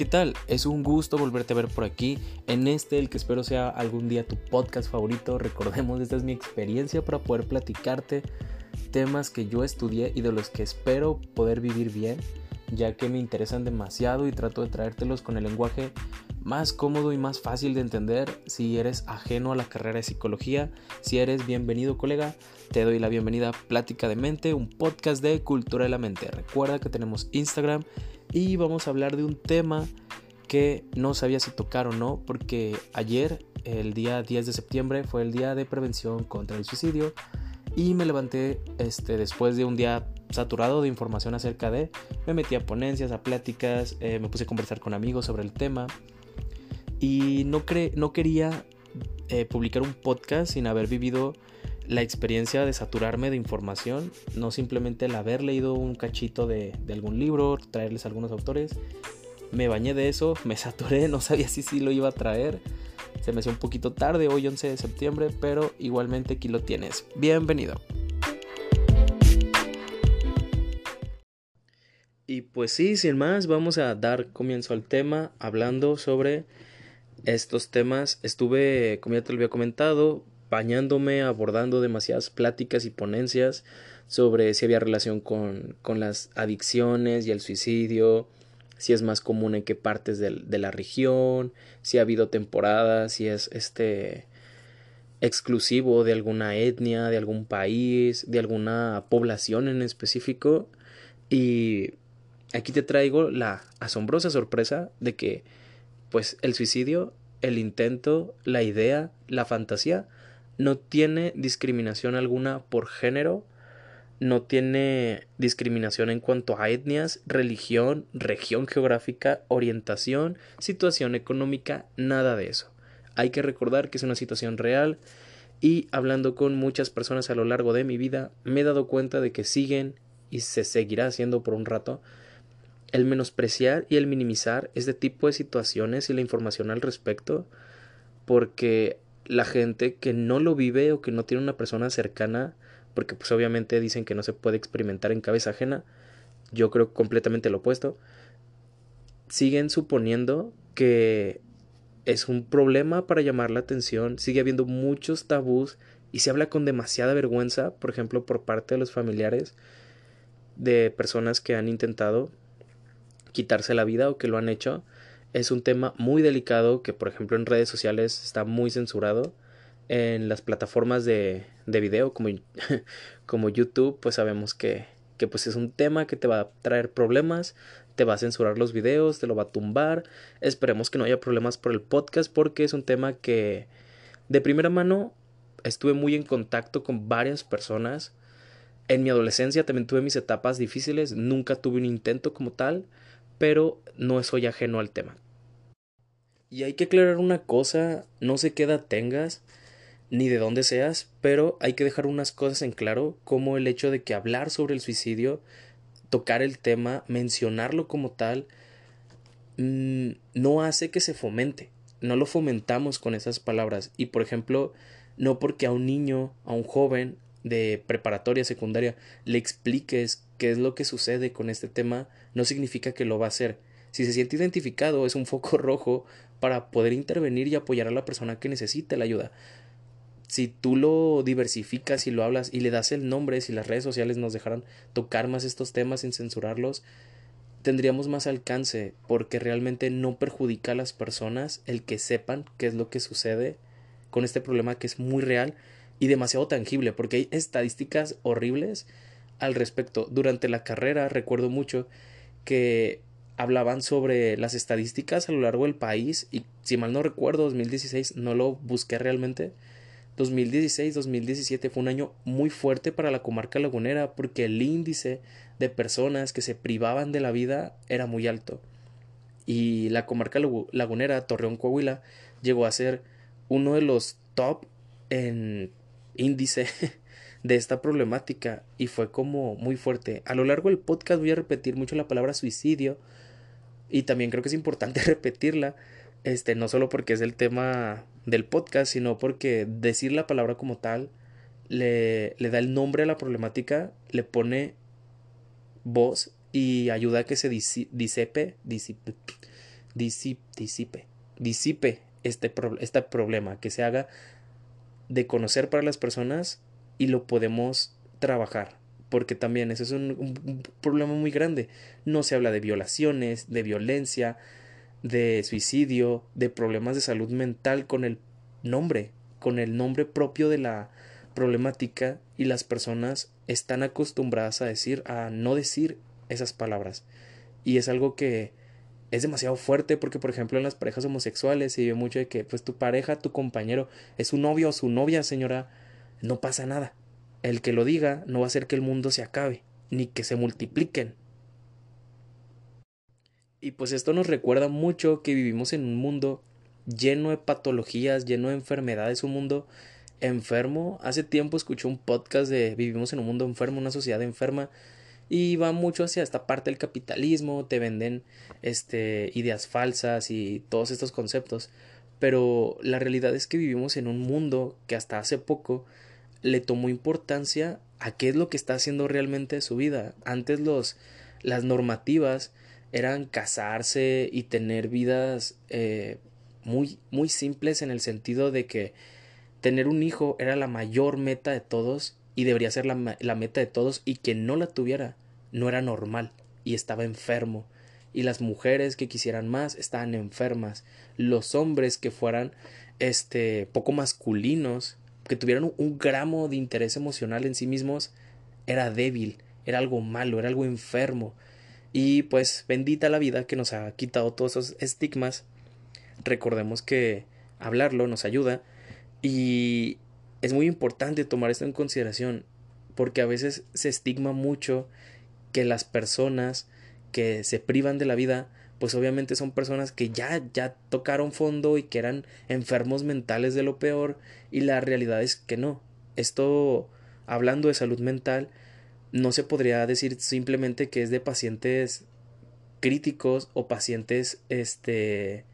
¿qué tal? Es un gusto volverte a ver por aquí, en este, el que espero sea algún día tu podcast favorito. Recordemos, esta es mi experiencia para poder platicarte temas que yo estudié y de los que espero poder vivir bien, ya que me interesan demasiado y trato de traértelos con el lenguaje más cómodo y más fácil de entender si eres ajeno a la carrera de psicología. Si eres bienvenido colega, te doy la bienvenida a Plática de Mente, un podcast de cultura de la mente. Recuerda que tenemos Instagram y vamos a hablar de un tema que no sabía si tocar o no, porque ayer, el día 10 de septiembre, fue el día de prevención contra el suicidio y me levanté este, después de un día saturado de información acerca de, me metí a ponencias, a pláticas, eh, me puse a conversar con amigos sobre el tema y no, no quería eh, publicar un podcast sin haber vivido la experiencia de saturarme de información, no simplemente el haber leído un cachito de, algún libro, traerles algunos autores. Me bañé de eso, me saturé, no sabía si sí lo iba a traer. Se me hacía un poquito tarde, hoy 11 de septiembre, pero igualmente aquí lo tienes. Bienvenido. Y pues sí, sin más, vamos a dar comienzo al tema hablando sobre estos temas. Estuve, como ya te lo había comentado, bañándome, abordando demasiadas pláticas y ponencias sobre si había relación con, con las adicciones y el suicidio, si es más común en qué partes de, la región, si ha habido temporadas, si es este exclusivo de alguna etnia, de algún país, de alguna población en específico. Y aquí te traigo la asombrosa sorpresa de que pues el suicidio, el intento, la idea, la fantasía no tiene discriminación alguna por género, no tiene discriminación en cuanto a etnias, religión, región geográfica, orientación, situación económica, nada de eso. Hay que recordar que es una situación real y hablando con muchas personas a lo largo de mi vida me he dado cuenta de que siguen y se seguirá haciendo por un rato el menospreciar y el minimizar este tipo de situaciones y la información al respecto porque la gente que no lo vive o que no tiene una persona cercana, porque pues obviamente dicen que no se puede experimentar en cabeza ajena, yo creo completamente lo opuesto, siguen suponiendo que es un problema para llamar la atención, sigue habiendo muchos tabús y se habla con demasiada vergüenza, por ejemplo, por parte de los familiares de personas que han intentado quitarse la vida o que lo han hecho. Es un tema muy delicado que, por ejemplo, en redes sociales está muy censurado. En las plataformas de, de video como, como YouTube, pues sabemos que, que pues es un tema que te va a traer problemas, te va a censurar los videos, te lo va a tumbar. Esperemos que no haya problemas por el podcast porque es un tema que de primera mano estuve muy en contacto con varias personas. En mi adolescencia también tuve mis etapas difíciles, nunca tuve un intento como tal, pero no soy ajeno al tema. Y hay que aclarar una cosa, no sé qué edad tengas, ni de dónde seas, pero hay que dejar unas cosas en claro, como el hecho de que hablar sobre el suicidio, tocar el tema, mencionarlo como tal, mm, no hace que se fomente, no lo fomentamos con esas palabras. Y por ejemplo, no porque a un niño, a un joven de preparatoria, secundaria, le expliques qué es lo que sucede con este tema, no significa que lo va a hacer. Si se siente identificado, es un foco rojo para poder intervenir y apoyar a la persona que necesita la ayuda. Si tú lo diversificas y lo hablas y le das el nombre, si las redes sociales nos dejaran tocar más estos temas sin censurarlos, tendríamos más alcance porque realmente no perjudica a las personas el que sepan qué es lo que sucede con este problema que es muy real y demasiado tangible porque hay estadísticas horribles al respecto. Durante la carrera recuerdo mucho que hablaban sobre las estadísticas a lo largo del país y si mal no recuerdo 2016 no lo busqué realmente 2016-2017 fue un año muy fuerte para la comarca lagunera porque el índice de personas que se privaban de la vida era muy alto y la comarca lagunera Torreón Coahuila llegó a ser uno de los top en índice de esta problemática y fue como muy fuerte. A lo largo del podcast voy a repetir mucho la palabra suicidio y también creo que es importante repetirla, este, no solo porque es el tema del podcast, sino porque decir la palabra como tal le, le da el nombre a la problemática, le pone voz y ayuda a que se disipe, disipe, disipe, disipe este, este problema, que se haga de conocer para las personas y lo podemos trabajar. Porque también ese es un, problema muy grande. No se habla de violaciones, de violencia, de suicidio, de problemas de salud mental con el nombre, con el nombre propio de la problemática y las personas están acostumbradas a decir, a no decir esas palabras. Y es algo que es demasiado fuerte porque, por ejemplo, en las parejas homosexuales se vive mucho de que, pues, tu pareja, tu compañero, es su novio o su novia, señora, no pasa nada. El que lo diga no va a hacer que el mundo se acabe, ni que se multipliquen. Y pues esto nos recuerda mucho que vivimos en un mundo lleno de patologías, lleno de enfermedades, un mundo enfermo. Hace tiempo escuché un podcast de Vivimos en un mundo enfermo, una sociedad enferma, y va mucho hacia esta parte del capitalismo, te venden este ideas falsas y todos estos conceptos, pero la realidad es que vivimos en un mundo que hasta hace poco le tomó importancia a qué es lo que está haciendo realmente su vida. Antes los las normativas eran casarse y tener vidas eh, muy muy simples en el sentido de que tener un hijo era la mayor meta de todos y debería ser la, la meta de todos y quien no la tuviera no era normal y estaba enfermo. Y las mujeres que quisieran más estaban enfermas. Los hombres que fueran este poco masculinos que tuvieran un gramo de interés emocional en sí mismos era débil era algo malo era algo enfermo y pues bendita la vida que nos ha quitado todos esos estigmas recordemos que hablarlo nos ayuda y es muy importante tomar esto en consideración porque a veces se estigma mucho que las personas que se privan de la vida pues obviamente son personas que ya ya tocaron fondo y que eran enfermos mentales de lo peor y la realidad es que no. Esto hablando de salud mental no se podría decir simplemente que es de pacientes críticos o pacientes este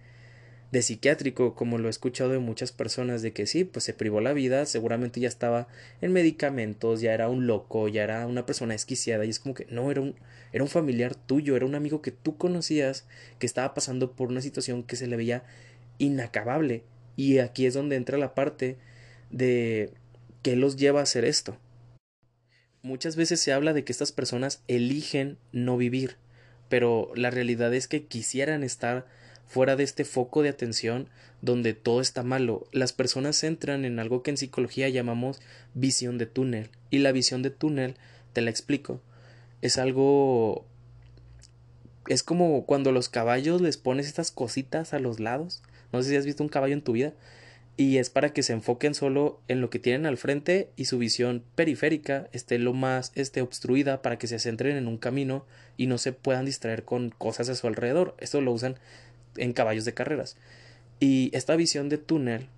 de psiquiátrico, como lo he escuchado de muchas personas, de que sí, pues se privó la vida, seguramente ya estaba en medicamentos, ya era un loco, ya era una persona esquiciada, y es como que no, era un, era un familiar tuyo, era un amigo que tú conocías, que estaba pasando por una situación que se le veía inacabable. Y aquí es donde entra la parte de qué los lleva a hacer esto. Muchas veces se habla de que estas personas eligen no vivir, pero la realidad es que quisieran estar fuera de este foco de atención donde todo está malo. Las personas entran en algo que en psicología llamamos visión de túnel. Y la visión de túnel, te la explico, es algo... Es como cuando los caballos les pones estas cositas a los lados. No sé si has visto un caballo en tu vida. Y es para que se enfoquen solo en lo que tienen al frente y su visión periférica esté lo más esté obstruida para que se centren en un camino y no se puedan distraer con cosas a su alrededor. Esto lo usan en caballos de carreras. Y esta visión de túnel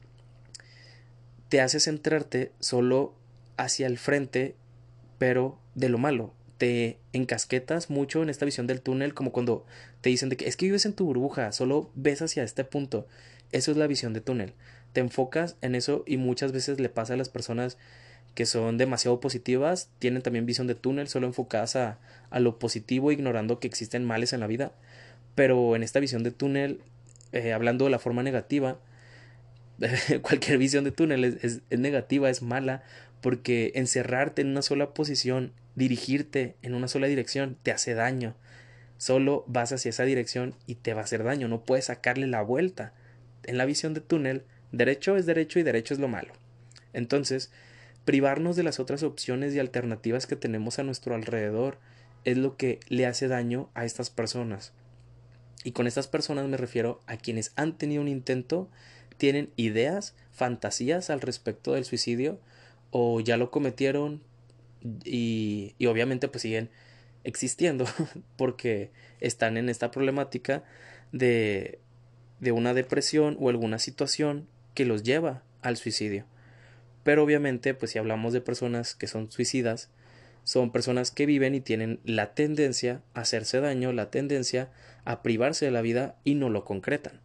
te hace centrarte solo hacia el frente, pero de lo malo. Te encasquetas mucho en esta visión del túnel, como cuando te dicen de que es que vives en tu burbuja, solo ves hacia este punto. Eso es la visión de túnel. Te enfocas en eso y muchas veces le pasa a las personas que son demasiado positivas, tienen también visión de túnel, solo enfocadas a, a lo positivo, ignorando que existen males en la vida pero en esta visión de túnel, eh, hablando de la forma negativa, cualquier visión de túnel es, negativa, es mala, porque encerrarte en una sola posición, dirigirte en una sola dirección, te hace daño. Solo vas hacia esa dirección y te va a hacer daño, no puedes sacarle la vuelta. En la visión de túnel, derecho es derecho y derecho es lo malo. Entonces, privarnos de las otras opciones y alternativas que tenemos a nuestro alrededor es lo que le hace daño a estas personas. Y con estas personas me refiero a quienes han tenido un intento, tienen ideas, fantasías al respecto del suicidio o ya lo cometieron y, y obviamente pues siguen existiendo porque están en esta problemática de, de una depresión o alguna situación que los lleva al suicidio. Pero obviamente pues si hablamos de personas que son suicidas, son personas que viven y tienen la tendencia a hacerse daño, la tendencia a privarse de la vida y no lo concretan.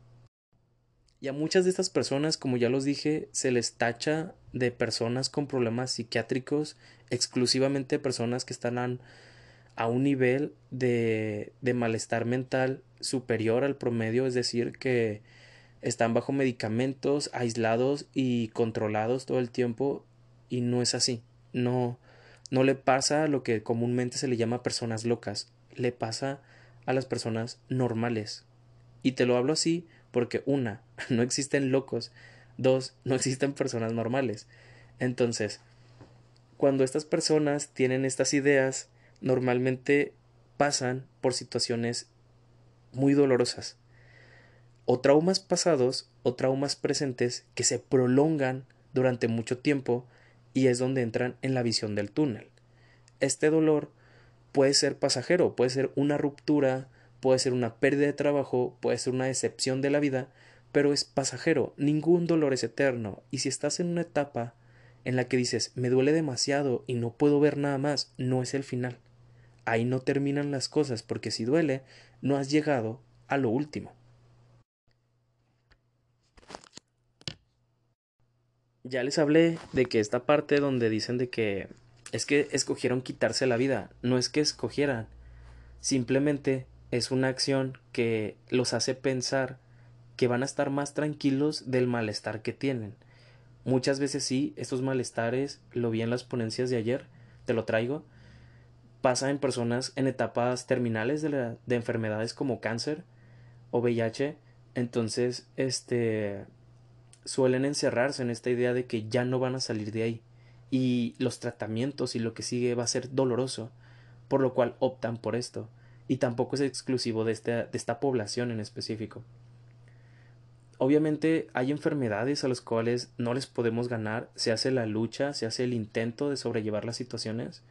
Y a muchas de estas personas, como ya los dije, se les tacha de personas con problemas psiquiátricos, exclusivamente personas que están a, un nivel de, de malestar mental superior al promedio, es decir, que están bajo medicamentos, aislados y controlados todo el tiempo y no es así. No no le pasa lo que comúnmente se le llama personas locas, le pasa a las personas normales. Y te lo hablo así porque una, no existen locos, dos, no existen personas normales. Entonces, cuando estas personas tienen estas ideas, normalmente pasan por situaciones muy dolorosas, o traumas pasados o traumas presentes que se prolongan durante mucho tiempo y es donde entran en la visión del túnel. Este dolor puede ser pasajero, puede ser una ruptura, puede ser una pérdida de trabajo, puede ser una decepción de la vida, pero es pasajero, ningún dolor es eterno, y si estás en una etapa en la que dices me duele demasiado y no puedo ver nada más, no es el final. Ahí no terminan las cosas, porque si duele, no has llegado a lo último. Ya les hablé de que esta parte donde dicen de que es que escogieron quitarse la vida, no es que escogieran, simplemente es una acción que los hace pensar que van a estar más tranquilos del malestar que tienen. Muchas veces sí, estos malestares, lo vi en las ponencias de ayer, te lo traigo, pasa en personas en etapas terminales de, de enfermedades como cáncer o VIH, entonces, este, suelen encerrarse en esta idea de que ya no van a salir de ahí. Y los tratamientos y lo que sigue va a ser doloroso, por lo cual optan por esto, y tampoco es exclusivo de esta, de esta población en específico. Obviamente hay enfermedades a las cuales no les podemos ganar, se hace la lucha, se hace el intento de sobrellevar las situaciones,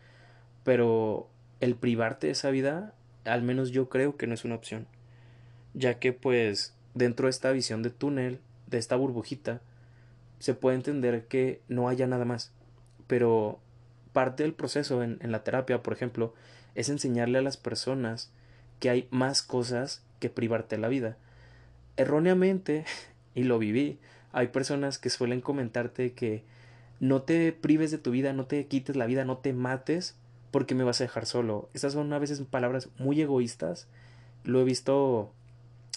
pero el privarte de esa vida, al menos yo creo que no es una opción, ya que pues dentro de esta visión de túnel de esta burbujita, se puede entender que no haya nada más. Pero parte del proceso en, la terapia, por ejemplo, es enseñarle a las personas que hay más cosas que privarte la vida. Erróneamente, y lo viví, hay personas que suelen comentarte que no te prives de tu vida, no te quites la vida, no te mates porque me vas a dejar solo. Estas son a veces palabras muy egoístas. Lo he visto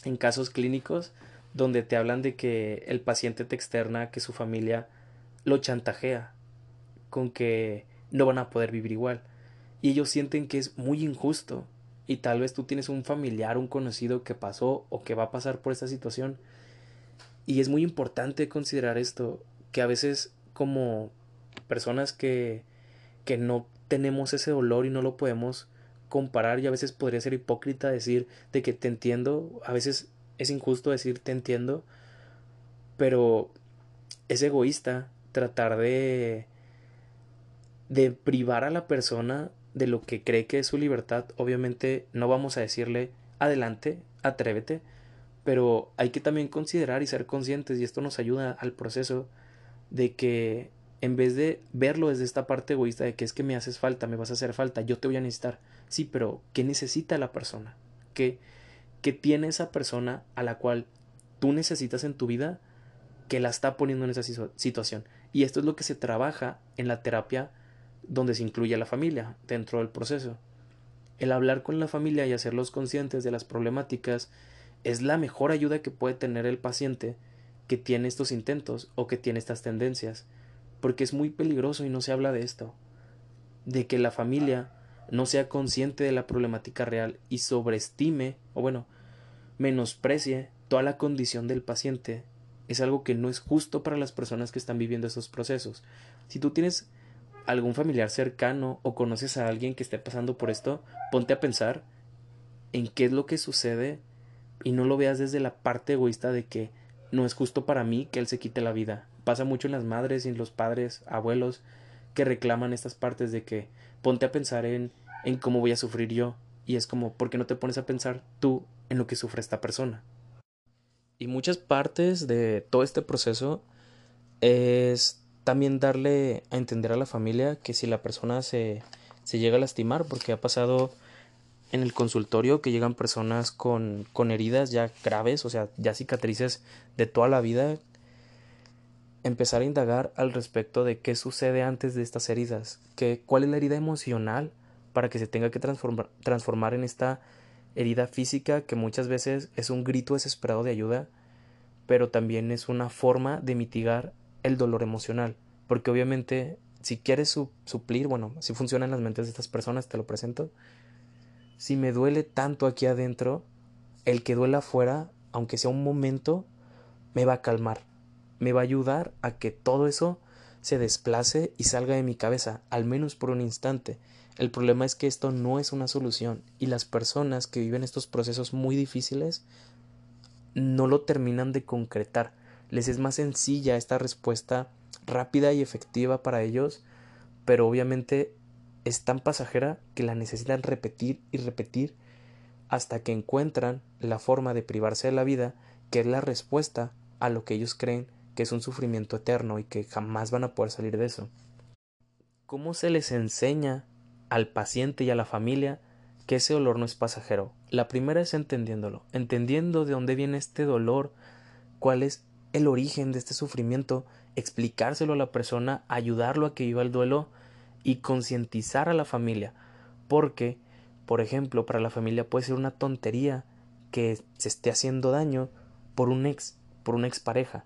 en casos clínicos donde te hablan de que el paciente te externa que su familia lo chantajea con que no van a poder vivir igual. Y ellos sienten que es muy injusto. Y tal vez tú tienes un familiar, un conocido que pasó o que va a pasar por esta situación. Y es muy importante considerar esto, que a veces como personas que, que no tenemos ese dolor y no lo podemos comparar y a veces podría ser hipócrita decir de que te entiendo, a veces es injusto decir te entiendo, pero es egoísta tratar de de privar a la persona de lo que cree que es su libertad. Obviamente no vamos a decirle adelante, atrévete, pero hay que también considerar y ser conscientes y esto nos ayuda al proceso de que en vez de verlo desde esta parte egoísta de que es que me haces falta, me vas a hacer falta, yo te voy a necesitar. Sí, pero ¿qué necesita la persona? ¿Qué, que tiene esa persona a la cual tú necesitas en tu vida que la está poniendo en esa situación. Y esto es lo que se trabaja en la terapia donde se incluye a la familia dentro del proceso. El hablar con la familia y hacerlos conscientes de las problemáticas es la mejor ayuda que puede tener el paciente que tiene estos intentos o que tiene estas tendencias, porque es muy peligroso y no se habla de esto, de que la familia no sea consciente de la problemática real y sobreestime, o bueno, menosprecie toda la condición del paciente es algo que no es justo para las personas que están viviendo esos procesos. Si tú tienes algún familiar cercano o conoces a alguien que esté pasando por esto, ponte a pensar en qué es lo que sucede y no lo veas desde la parte egoísta de que no es justo para mí que él se quite la vida. Pasa mucho en las madres y en los padres, abuelos, que reclaman estas partes de que ponte a pensar en, en cómo voy a sufrir yo. Y es como, ¿por qué no te pones a pensar tú en lo que sufre esta persona. Y muchas partes de todo este proceso es también darle a entender a la familia que si la persona se, se llega a lastimar, porque ha pasado en el consultorio que llegan personas con, con heridas ya graves, o sea, ya cicatrices de toda la vida, empezar a indagar al respecto de qué sucede antes de estas heridas, que, cuál es la herida emocional para que se tenga que transformar, transformar en esta herida física que muchas veces es un grito desesperado de ayuda, pero también es una forma de mitigar el dolor emocional, porque obviamente si quieres suplir, bueno, si funcionan las mentes de estas personas, te lo presento, si me duele tanto aquí adentro, el que duela afuera, aunque sea un momento, me va a calmar, me va a ayudar a que todo eso se desplace y salga de mi cabeza, al menos por un instante. El problema es que esto no es una solución y las personas que viven estos procesos muy difíciles no lo terminan de concretar. Les es más sencilla esta respuesta rápida y efectiva para ellos, pero obviamente es tan pasajera que la necesitan repetir y repetir hasta que encuentran la forma de privarse de la vida, que es la respuesta a lo que ellos creen que es un sufrimiento eterno y que jamás van a poder salir de eso. ¿Cómo se les enseña al paciente y a la familia que ese dolor no es pasajero? La primera es entendiéndolo, entendiendo de dónde viene este dolor, cuál es el origen de este sufrimiento, explicárselo a la persona, ayudarlo a que viva el duelo y concientizar a la familia, porque por ejemplo, para la familia puede ser una tontería que se esté haciendo daño por un ex, por una expareja.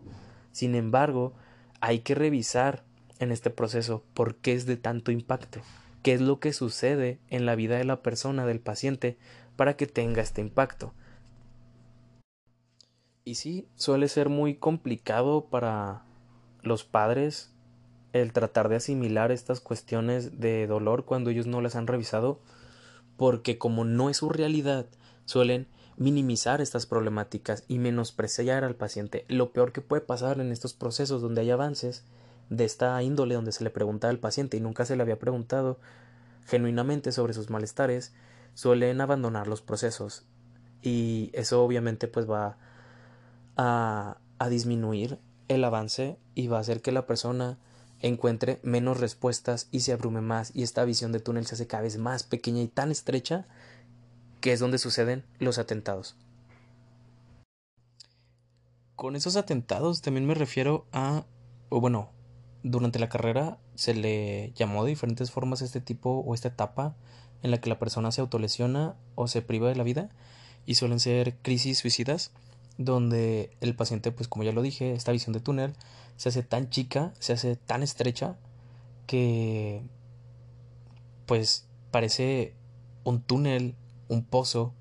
Sin embargo, hay que revisar en este proceso por qué es de tanto impacto, qué es lo que sucede en la vida de la persona, del paciente, para que tenga este impacto. Y sí, suele ser muy complicado para los padres el tratar de asimilar estas cuestiones de dolor cuando ellos no las han revisado porque como no es su realidad, suelen minimizar estas problemáticas y menospreciar al paciente. Lo peor que puede pasar en estos procesos donde hay avances de esta índole donde se le pregunta al paciente y nunca se le había preguntado genuinamente sobre sus malestares, suelen abandonar los procesos y eso obviamente pues va a, a disminuir el avance y va a hacer que la persona encuentre menos respuestas y se abrume más y esta visión de túnel se hace cada vez más pequeña y tan estrecha que es donde suceden los atentados. Con esos atentados también me refiero a, o bueno, durante la carrera se le llamó de diferentes formas este tipo o esta etapa en la que la persona se autolesiona o se priva de la vida y suelen ser crisis suicidas donde el paciente, pues como ya lo dije, esta visión de túnel se hace tan chica, se hace tan estrecha que pues parece un túnel, un pozo,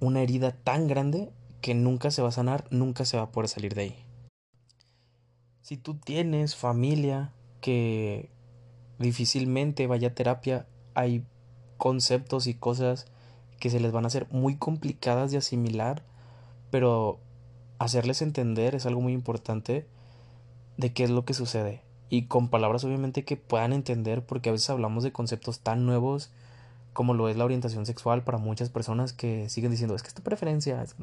una herida tan grande que nunca se va a sanar, nunca se va a poder salir de ahí. Si tú tienes familia que difícilmente vaya a terapia, hay conceptos y cosas que se les van a hacer muy complicadas de asimilar pero hacerles entender es algo muy importante de qué es lo que sucede. Y con palabras obviamente que puedan entender porque a veces hablamos de conceptos tan nuevos como lo es la orientación sexual para muchas personas que siguen diciendo es que es tu preferencia, es,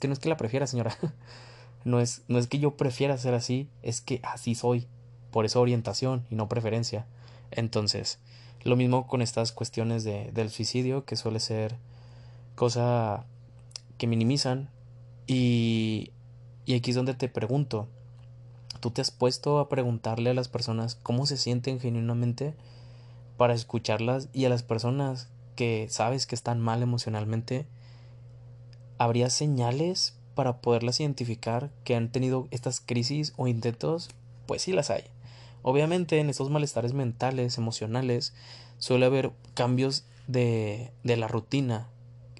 que no es que la prefiera señora, no es, no es que yo prefiera ser así, es que así soy, por eso orientación y no preferencia. Entonces, lo mismo con estas cuestiones de, del suicidio que suele ser cosa que minimizan y, y aquí es donde te pregunto, ¿tú te has puesto a preguntarle a las personas cómo se sienten genuinamente para escucharlas y a las personas que sabes que están mal emocionalmente? ¿Habría señales para poderlas identificar que han tenido estas crisis o intentos? Pues sí las hay. Obviamente en estos malestares mentales, emocionales, suele haber cambios de, de la rutina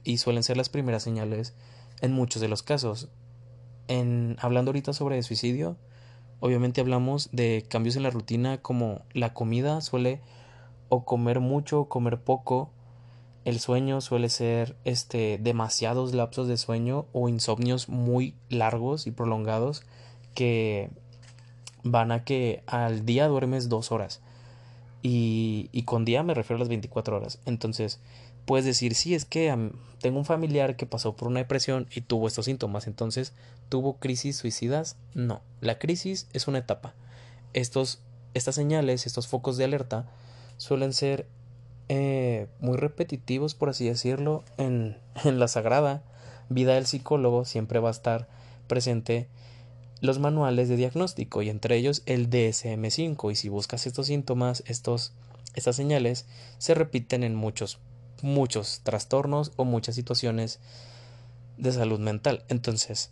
y suelen ser las primeras señales en muchos de los casos. En hablando ahorita sobre suicidio, obviamente hablamos de cambios en la rutina como la comida suele o comer mucho o comer poco, el sueño suele ser este demasiados lapsos de sueño o insomnios muy largos y prolongados que van a que al día duermes dos horas y, y con día me refiero a las 24 horas entonces puedes decir, sí, es que tengo un familiar que pasó por una depresión y tuvo estos síntomas, entonces tuvo crisis suicidas. No, la crisis es una etapa. Estos, estas señales, estos focos de alerta suelen ser eh, muy repetitivos, por así decirlo, en, en la sagrada vida del psicólogo siempre va a estar presente los manuales de diagnóstico y entre ellos el DSM5 y si buscas estos síntomas, estos, estas señales se repiten en muchos muchos trastornos o muchas situaciones de salud mental. Entonces,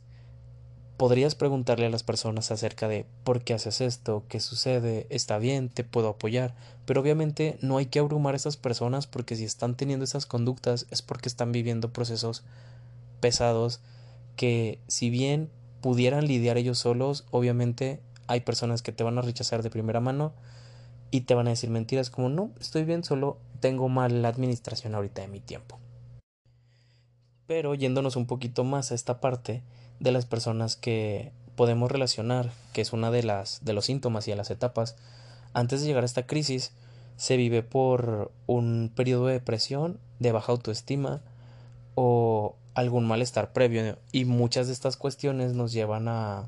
podrías preguntarle a las personas acerca de por qué haces esto, qué sucede, está bien, te puedo apoyar, pero obviamente no hay que abrumar a esas personas porque si están teniendo esas conductas es porque están viviendo procesos pesados que si bien pudieran lidiar ellos solos, obviamente hay personas que te van a rechazar de primera mano y te van a decir mentiras como no, estoy bien, solo tengo mala administración ahorita de mi tiempo. Pero yéndonos un poquito más a esta parte de las personas que podemos relacionar, que es una de las de los síntomas y de las etapas, antes de llegar a esta crisis, se vive por un periodo de depresión, de baja autoestima o algún malestar previo y muchas de estas cuestiones nos llevan a,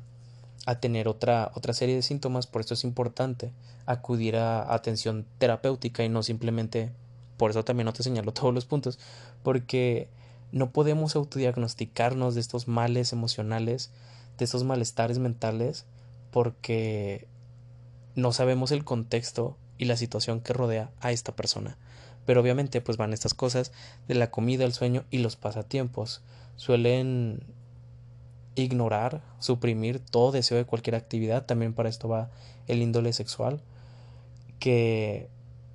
a tener otra, otra serie de síntomas, por eso es importante acudir a atención terapéutica y no simplemente, por eso también no te señalo todos los puntos, porque no podemos autodiagnosticarnos de estos males emocionales, de estos malestares mentales, porque no sabemos el contexto y la situación que rodea a esta persona. Pero obviamente pues van estas cosas de la comida, el sueño y los pasatiempos. Suelen ignorar, suprimir todo deseo de cualquier actividad. También para esto va el índole sexual. Que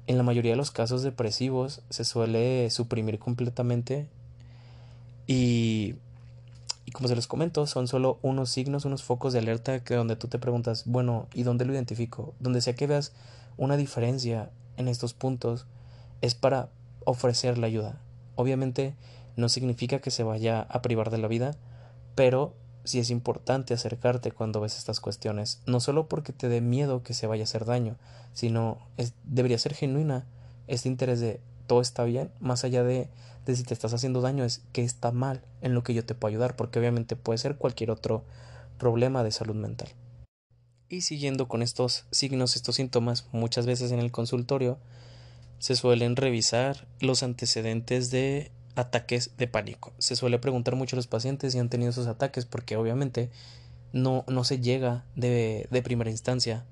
en la mayoría de los casos depresivos se suele suprimir completamente. Y, como se les comento, son solo unos signos, unos focos de alerta que donde tú te preguntas, bueno, ¿y dónde lo identifico? Donde sea que veas una diferencia en estos puntos, es para ofrecer la ayuda. Obviamente no significa que se vaya a privar de la vida, pero sí es importante acercarte cuando ves estas cuestiones, no solo porque te dé miedo que se vaya a hacer daño, sino debería ser genuina este interés de todo está bien, más allá de, si te estás haciendo daño, es que está mal en lo que yo te puedo ayudar, porque obviamente puede ser cualquier otro problema de salud mental. Y siguiendo con estos signos, estos síntomas, muchas veces en el consultorio se suelen revisar los antecedentes de ataques de pánico. Se suele preguntar mucho a los pacientes si han tenido esos ataques porque obviamente no, no se llega de, de primera instancia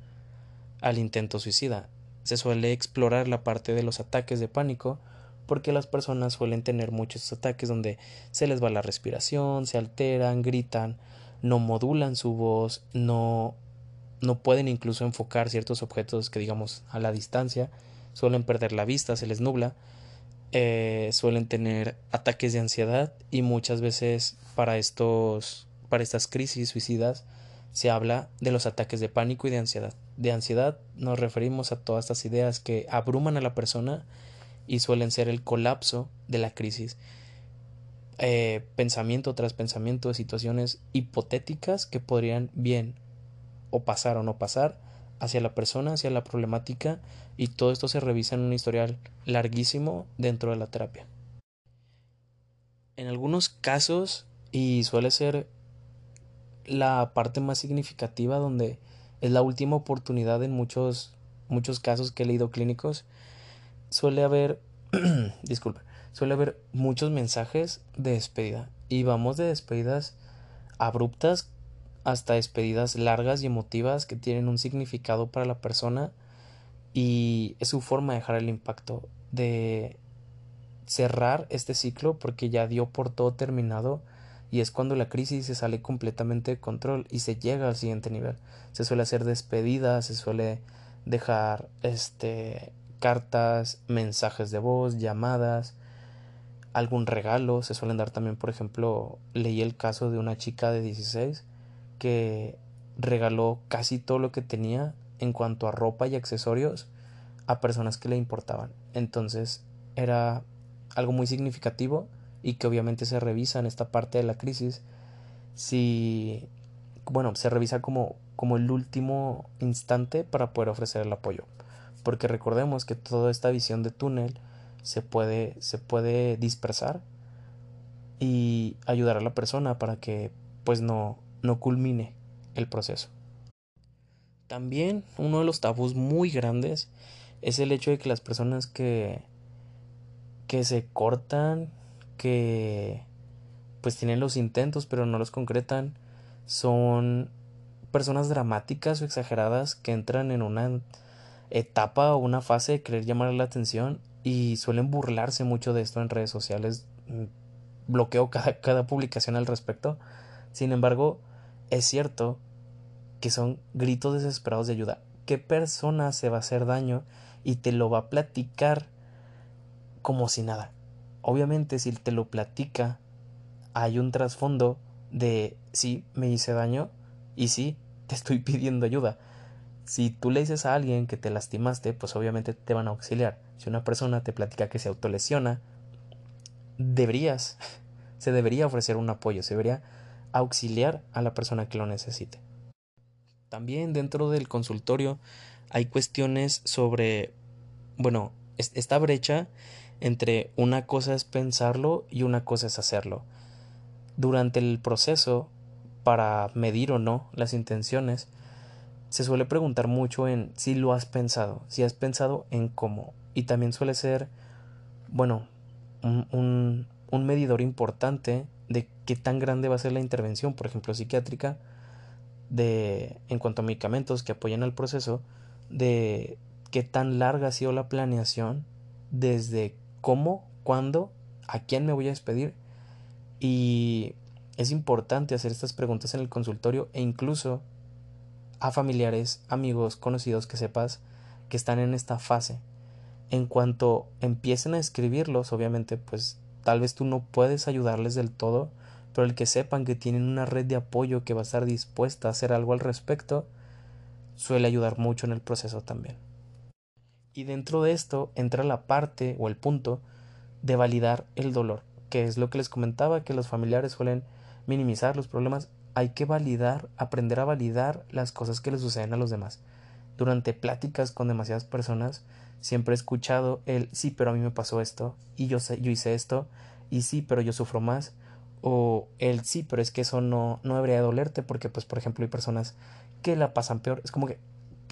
al intento suicida. Se suele explorar la parte de los ataques de pánico porque las personas suelen tener muchos ataques donde se les va la respiración, se alteran, gritan, no modulan su voz, no, no pueden incluso enfocar ciertos objetos que digamos a la distancia suelen perder la vista, se les nubla, eh, suelen tener ataques de ansiedad y muchas veces para estos para estas crisis suicidas se habla de los ataques de pánico y de ansiedad. De ansiedad nos referimos a todas estas ideas que abruman a la persona y suelen ser el colapso de la crisis. Eh, pensamiento tras pensamiento de situaciones hipotéticas que podrían bien o pasar o no pasar hacia la persona, hacia la problemática y todo esto se revisa en un historial larguísimo dentro de la terapia. En algunos casos, y suele ser la parte más significativa donde es la última oportunidad en muchos muchos casos que he leído clínicos, suele haber disculpe, suele haber muchos mensajes de despedida. Y vamos de despedidas abruptas hasta despedidas largas y emotivas que tienen un significado para la persona y es su forma de dejar el impacto de cerrar este ciclo porque ya dio por todo terminado y es cuando la crisis se sale completamente de control y se llega al siguiente nivel. Se suele hacer despedidas, se suele dejar este cartas, mensajes de voz, llamadas, algún regalo, se suelen dar también, por ejemplo, leí el caso de una chica de 16 que regaló casi todo lo que tenía en cuanto a ropa y accesorios a personas que le importaban. Entonces era algo muy significativo y que obviamente se revisa en esta parte de la crisis si bueno se revisa como como el último instante para poder ofrecer el apoyo porque recordemos que toda esta visión de túnel se puede se puede dispersar y ayudar a la persona para que pues no no culmine el proceso. También uno de los tabús muy grandes es el hecho de que las personas que que se cortan, que pues tienen los intentos pero no los concretan, son personas dramáticas o exageradas que entran en una etapa o una fase de querer llamar la atención y suelen burlarse mucho de esto en redes sociales. Mm, bloqueo cada, cada publicación al respecto. Sin embargo, es cierto que son gritos desesperados de ayuda. ¿Qué persona se va a hacer daño y te lo va a platicar como si nada? Obviamente si te lo platica hay un trasfondo de sí, me hice daño y sí, te estoy pidiendo ayuda. Si tú le dices a alguien que te lastimaste, pues obviamente te van a auxiliar. Si una persona te platica que se autolesiona, deberías, se debería ofrecer un apoyo, se debería auxiliar a la persona que lo necesite. También dentro del consultorio hay cuestiones sobre, bueno, esta brecha entre una cosa es pensarlo y una cosa es hacerlo. Durante el proceso, para medir o no las intenciones, se suele preguntar mucho en si lo has pensado, si has pensado en cómo. Y también suele ser, bueno, un, un medidor importante de qué tan grande va a ser la intervención, por ejemplo, psiquiátrica, de, en cuanto a medicamentos que apoyan al proceso, de qué tan larga ha sido la planeación, desde cómo, cuándo, a quién me voy a despedir. Y es importante hacer estas preguntas en el consultorio e incluso a familiares, amigos, conocidos que sepas que están en esta fase. En cuanto empiecen a escribirlos, obviamente, pues tal vez tú no puedes ayudarles del todo, pero el que sepan que tienen una red de apoyo que va a estar dispuesta a hacer algo al respecto, suele ayudar mucho en el proceso también. Y dentro de esto entra la parte o el punto de validar el dolor, que es lo que les comentaba, que los familiares suelen minimizar los problemas. Hay que validar, aprender a validar las cosas que le suceden a los demás. Durante pláticas con demasiadas personas, siempre he escuchado el sí, pero a mí me pasó esto, y yo, sé, yo hice esto, y sí, pero yo sufro más, o el sí, pero es que eso no, no debería dolerte porque, pues, por ejemplo, hay personas que la pasan peor. Es como que,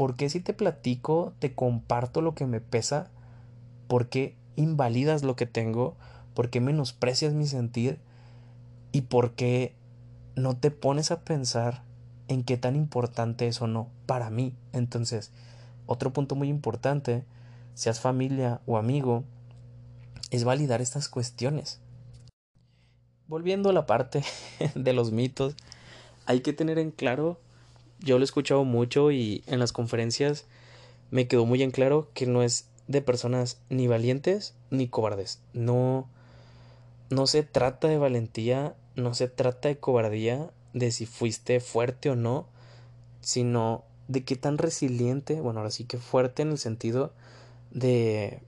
¿por qué si te platico, te comparto lo que me pesa? ¿Por qué invalidas lo que tengo? ¿Por qué menosprecias mi sentir? ¿Y por qué no te pones a pensar en qué tan importante es o no para mí? Entonces, otro punto muy importante, seas familia o amigo, es validar estas cuestiones. Volviendo a la parte de los mitos, hay que tener en claro, yo lo he escuchado mucho y en las conferencias me quedó muy en claro que no es de personas ni valientes ni cobardes. No, no se trata de valentía, no se trata de cobardía, de si fuiste fuerte o no, sino de qué tan resiliente, bueno, ahora sí que fuerte en el sentido de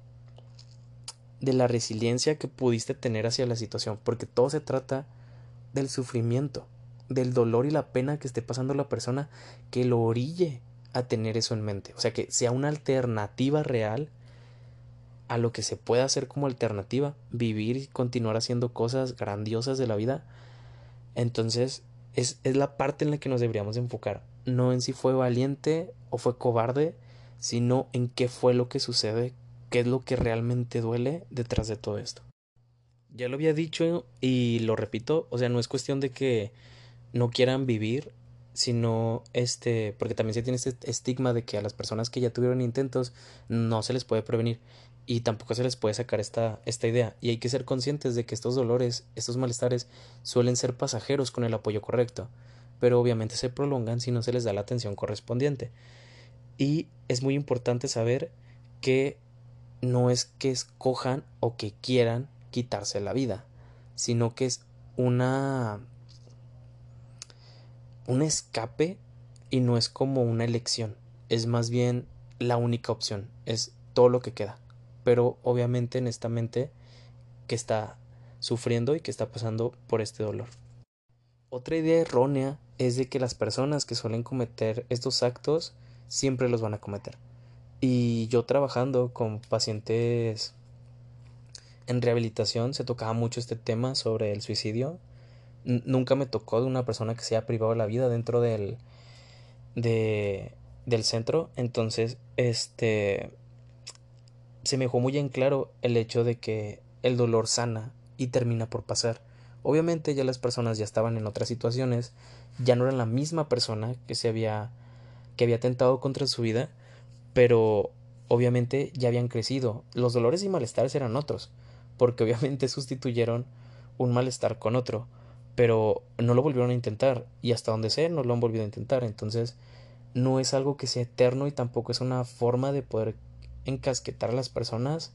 de la resiliencia que pudiste tener hacia la situación, porque todo se trata del sufrimiento, del dolor y la pena que esté pasando la persona que lo orille a tener eso en mente, o sea, que sea una alternativa real a lo que se pueda hacer como alternativa, vivir y continuar haciendo cosas grandiosas de la vida. Entonces, es, es la parte en la que nos deberíamos enfocar, no en si fue valiente o fue cobarde, sino en qué fue lo que sucede qué es lo que realmente duele detrás de todo esto. Ya lo había dicho y lo repito, o sea, no es cuestión de que no quieran vivir, sino este, porque también se tiene este estigma de que a las personas que ya tuvieron intentos no se les puede prevenir y tampoco se les puede sacar esta, esta idea. Y hay que ser conscientes de que estos dolores, estos malestares suelen ser pasajeros con el apoyo correcto, pero obviamente se prolongan si no se les da la atención correspondiente. Y es muy importante saber que no es que escojan o que quieran quitarse la vida, sino que es una un escape y no es como una elección, es más bien la única opción, es todo lo que queda. Pero obviamente en esta mente que está sufriendo y que está pasando por este dolor. Otra idea errónea es de que las personas que suelen cometer estos actos siempre los van a cometer. Y yo trabajando con pacientes en rehabilitación se tocaba mucho este tema sobre el suicidio. Nunca me tocó de una persona que se haya privado de la vida dentro del, de, del centro. Entonces, este, se me dejó muy en claro el hecho de que el dolor sana y termina por pasar. Obviamente ya las personas ya estaban en otras situaciones, ya no eran la misma persona que se había que había tentado contra su vida, pero obviamente ya habían crecido. Los dolores y malestares eran otros, porque obviamente sustituyeron un malestar con otro, pero no lo volvieron a intentar y hasta donde sé no lo han volvido a intentar. Entonces no es algo que sea eterno y tampoco es una forma de poder encasquetar a las personas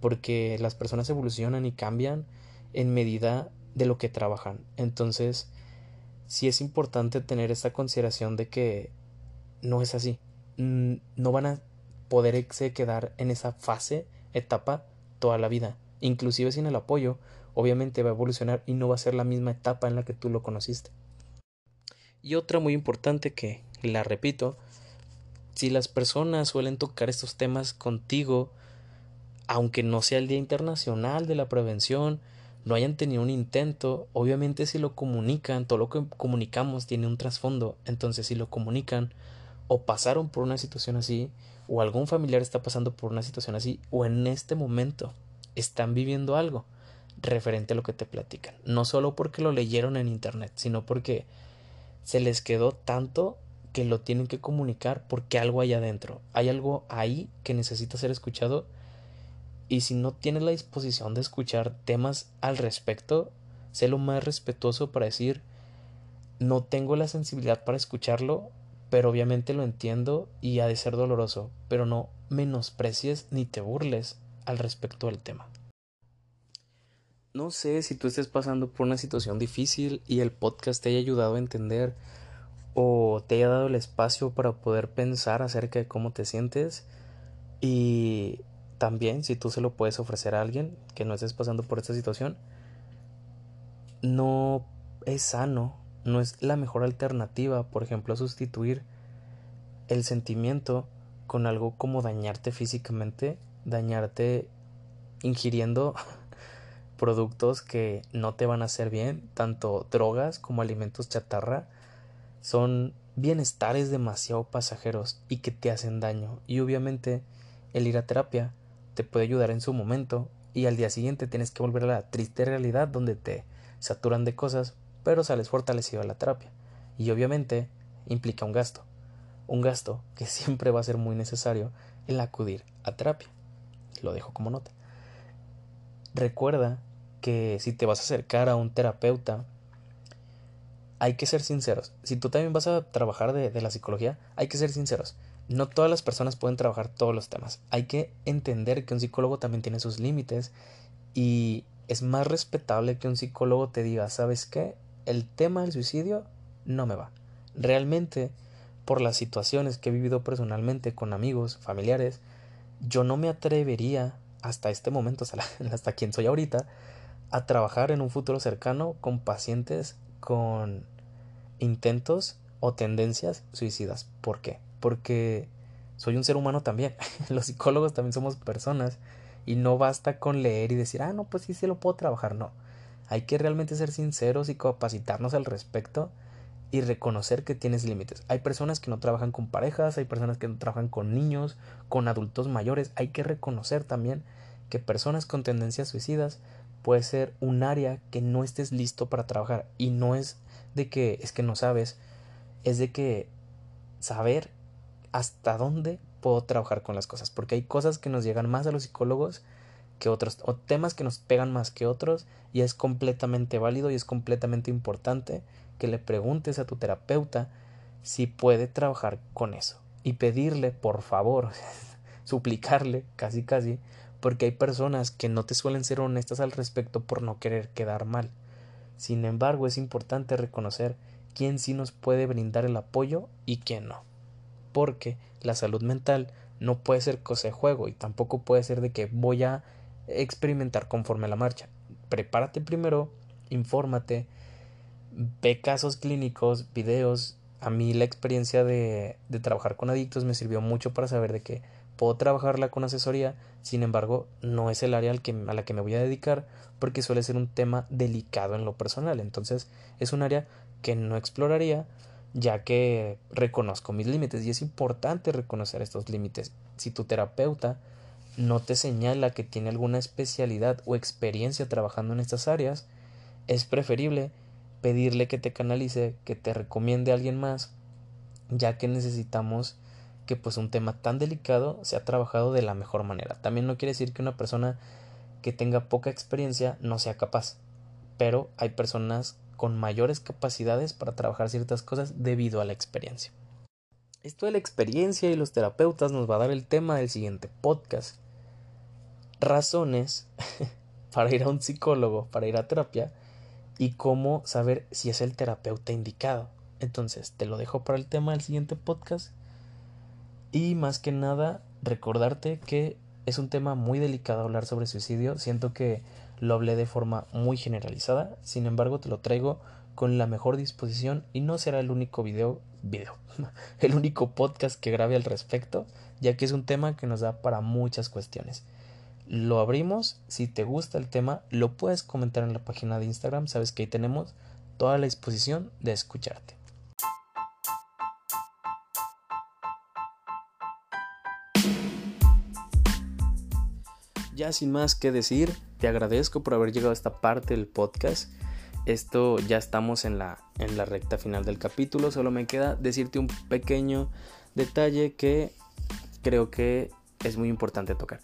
porque las personas evolucionan y cambian en medida de lo que trabajan. Entonces, sí es importante tener esta consideración de que no es así. No van a poderse quedar en esa fase, etapa, toda la vida. Inclusive sin el apoyo, obviamente va a evolucionar y no va a ser la misma etapa en la que tú lo conociste. Y otra muy importante que la repito, si las personas suelen tocar estos temas contigo, aunque no sea el Día Internacional de la Prevención, no hayan tenido un intento, obviamente si lo comunican, todo lo que comunicamos tiene un trasfondo, entonces si lo comunican o pasaron por una situación así, o algún familiar está pasando por una situación así, o en este momento están viviendo algo referente a lo que te platican, no solo porque lo leyeron en internet, sino porque se les quedó tanto que lo tienen que comunicar porque algo hay adentro, hay algo ahí que necesita ser escuchado y si no tienes la disposición de escuchar temas al respecto, sé lo más respetuoso para decir no tengo la sensibilidad para escucharlo, pero obviamente lo entiendo y ha de ser doloroso, pero no menosprecies ni te burles al respecto del tema. No sé si tú estés pasando por una situación difícil y el podcast te haya ayudado a entender o te haya dado el espacio para poder pensar acerca de cómo te sientes. Y también si tú se lo puedes ofrecer a alguien que no estés pasando por esta situación no es sano no es la mejor alternativa por ejemplo sustituir el sentimiento con algo como dañarte físicamente dañarte ingiriendo productos que no te van a hacer bien tanto drogas como alimentos chatarra son bienestares demasiado pasajeros y que te hacen daño. Y obviamente el ir a terapia te puede ayudar en su momento y al día siguiente tienes que volver a la triste realidad donde te saturan de cosas pero sales fortalecido a la terapia. Y obviamente implica un gasto. Un gasto que siempre va a ser muy necesario el acudir a terapia. Lo dejo como nota. Recuerda que si te vas a acercar a un terapeuta hay que ser sinceros. Si tú también vas a trabajar de, la psicología, hay que ser sinceros. No todas las personas pueden trabajar todos los temas. Hay que entender que un psicólogo también tiene sus límites y es más respetable que un psicólogo te diga, ¿sabes qué? El tema del suicidio no me va. Realmente, por las situaciones que he vivido personalmente con amigos, familiares, yo no me atrevería hasta este momento, hasta quien soy ahorita, a trabajar en un futuro cercano con pacientes con intentos o tendencias suicidas. ¿Por qué? Porque soy un ser humano también. Los psicólogos también somos personas y no basta con leer y decir, ah, no, pues sí, sí lo puedo trabajar. No. Hay que realmente ser sinceros y capacitarnos al respecto y reconocer que tienes límites. Hay personas que no trabajan con parejas, hay personas que no trabajan con niños, con adultos mayores. Hay que reconocer también que personas con tendencias suicidas puede ser un área que no estés listo para trabajar. Y no es de que es que no sabes, es de que saber hasta dónde puedo trabajar con las cosas, porque hay cosas que nos llegan más a los psicólogos que otros, o temas que nos pegan más que otros, y es completamente válido y es completamente importante que le preguntes a tu terapeuta si puede trabajar con eso. Y pedirle, por favor, suplicarle, casi casi, porque hay personas que no te suelen ser honestas al respecto por no querer quedar mal. Sin embargo, es importante reconocer quién sí nos puede brindar el apoyo y quién no. Porque la salud mental no puede ser cosa de juego y tampoco puede ser de que voy a experimentar conforme la marcha. Prepárate primero, infórmate, ve casos clínicos, videos. A mí la experiencia de, de trabajar con adictos me sirvió mucho para saber de que puedo trabajarla con asesoría, sin embargo, no es el área al que, a la que me voy a dedicar porque suele ser un tema delicado en lo personal. Entonces, es un área que no exploraría ya que reconozco mis límites y es importante reconocer estos límites. Si tu terapeuta no te señala que tiene alguna especialidad o experiencia trabajando en estas áreas, es preferible pedirle que te canalice, que te recomiende a alguien más, ya que necesitamos que pues un tema tan delicado se ha trabajado de la mejor manera. También no quiere decir que una persona que tenga poca experiencia no sea capaz, pero hay personas con mayores capacidades para trabajar ciertas cosas debido a la experiencia. Esto de la experiencia y los terapeutas nos va a dar el tema del siguiente podcast. Razones para ir a un psicólogo, para ir a terapia y cómo saber si es el terapeuta indicado. Entonces, te lo dejo para el tema del siguiente podcast. Y más que nada, recordarte que es un tema muy delicado hablar sobre suicidio. Siento que lo hablé de forma muy generalizada. Sin embargo, te lo traigo con la mejor disposición y no será el único video, video, el único podcast que grabe al respecto, ya que es un tema que nos da para muchas cuestiones. Lo abrimos, si te gusta el tema, lo puedes comentar en la página de Instagram, sabes que ahí tenemos toda la disposición de escucharte. Ya sin más que decir, te agradezco por haber llegado a esta parte del podcast. Esto ya estamos en la, en la recta final del capítulo. Solo me queda decirte un pequeño detalle que creo que es muy importante tocar.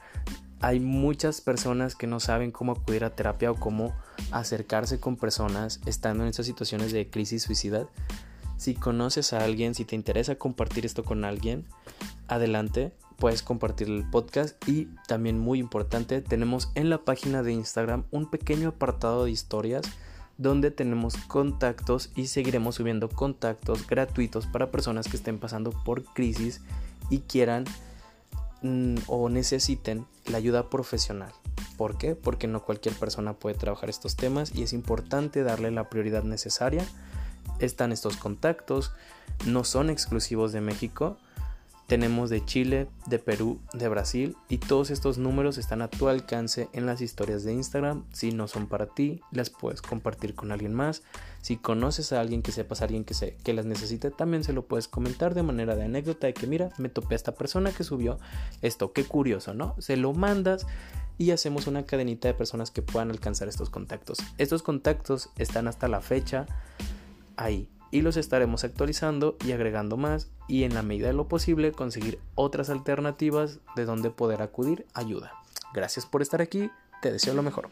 Hay muchas personas que no saben cómo acudir a terapia o cómo acercarse con personas estando en esas situaciones de crisis suicida. Si conoces a alguien, si te interesa compartir esto con alguien, adelante puedes compartir el podcast y también muy importante tenemos en la página de Instagram un pequeño apartado de historias donde tenemos contactos y seguiremos subiendo contactos gratuitos para personas que estén pasando por crisis y quieran mm, o necesiten la ayuda profesional. ¿Por qué? Porque no cualquier persona puede trabajar estos temas y es importante darle la prioridad necesaria. Están estos contactos, no son exclusivos de México, tenemos de Chile, de Perú, de Brasil y todos estos números están a tu alcance en las historias de Instagram. Si no son para ti, las puedes compartir con alguien más. Si conoces a alguien que sepas a alguien que, se, que las necesite, también se lo puedes comentar de manera de anécdota de que mira, me topé a esta persona que subió esto, qué curioso, ¿no? Se lo mandas y hacemos una cadenita de personas que puedan alcanzar estos contactos. Estos contactos están hasta la fecha ahí y los estaremos actualizando y agregando más y en la medida de lo posible conseguir otras alternativas de donde poder acudir ayuda. Gracias por estar aquí, te deseo lo mejor.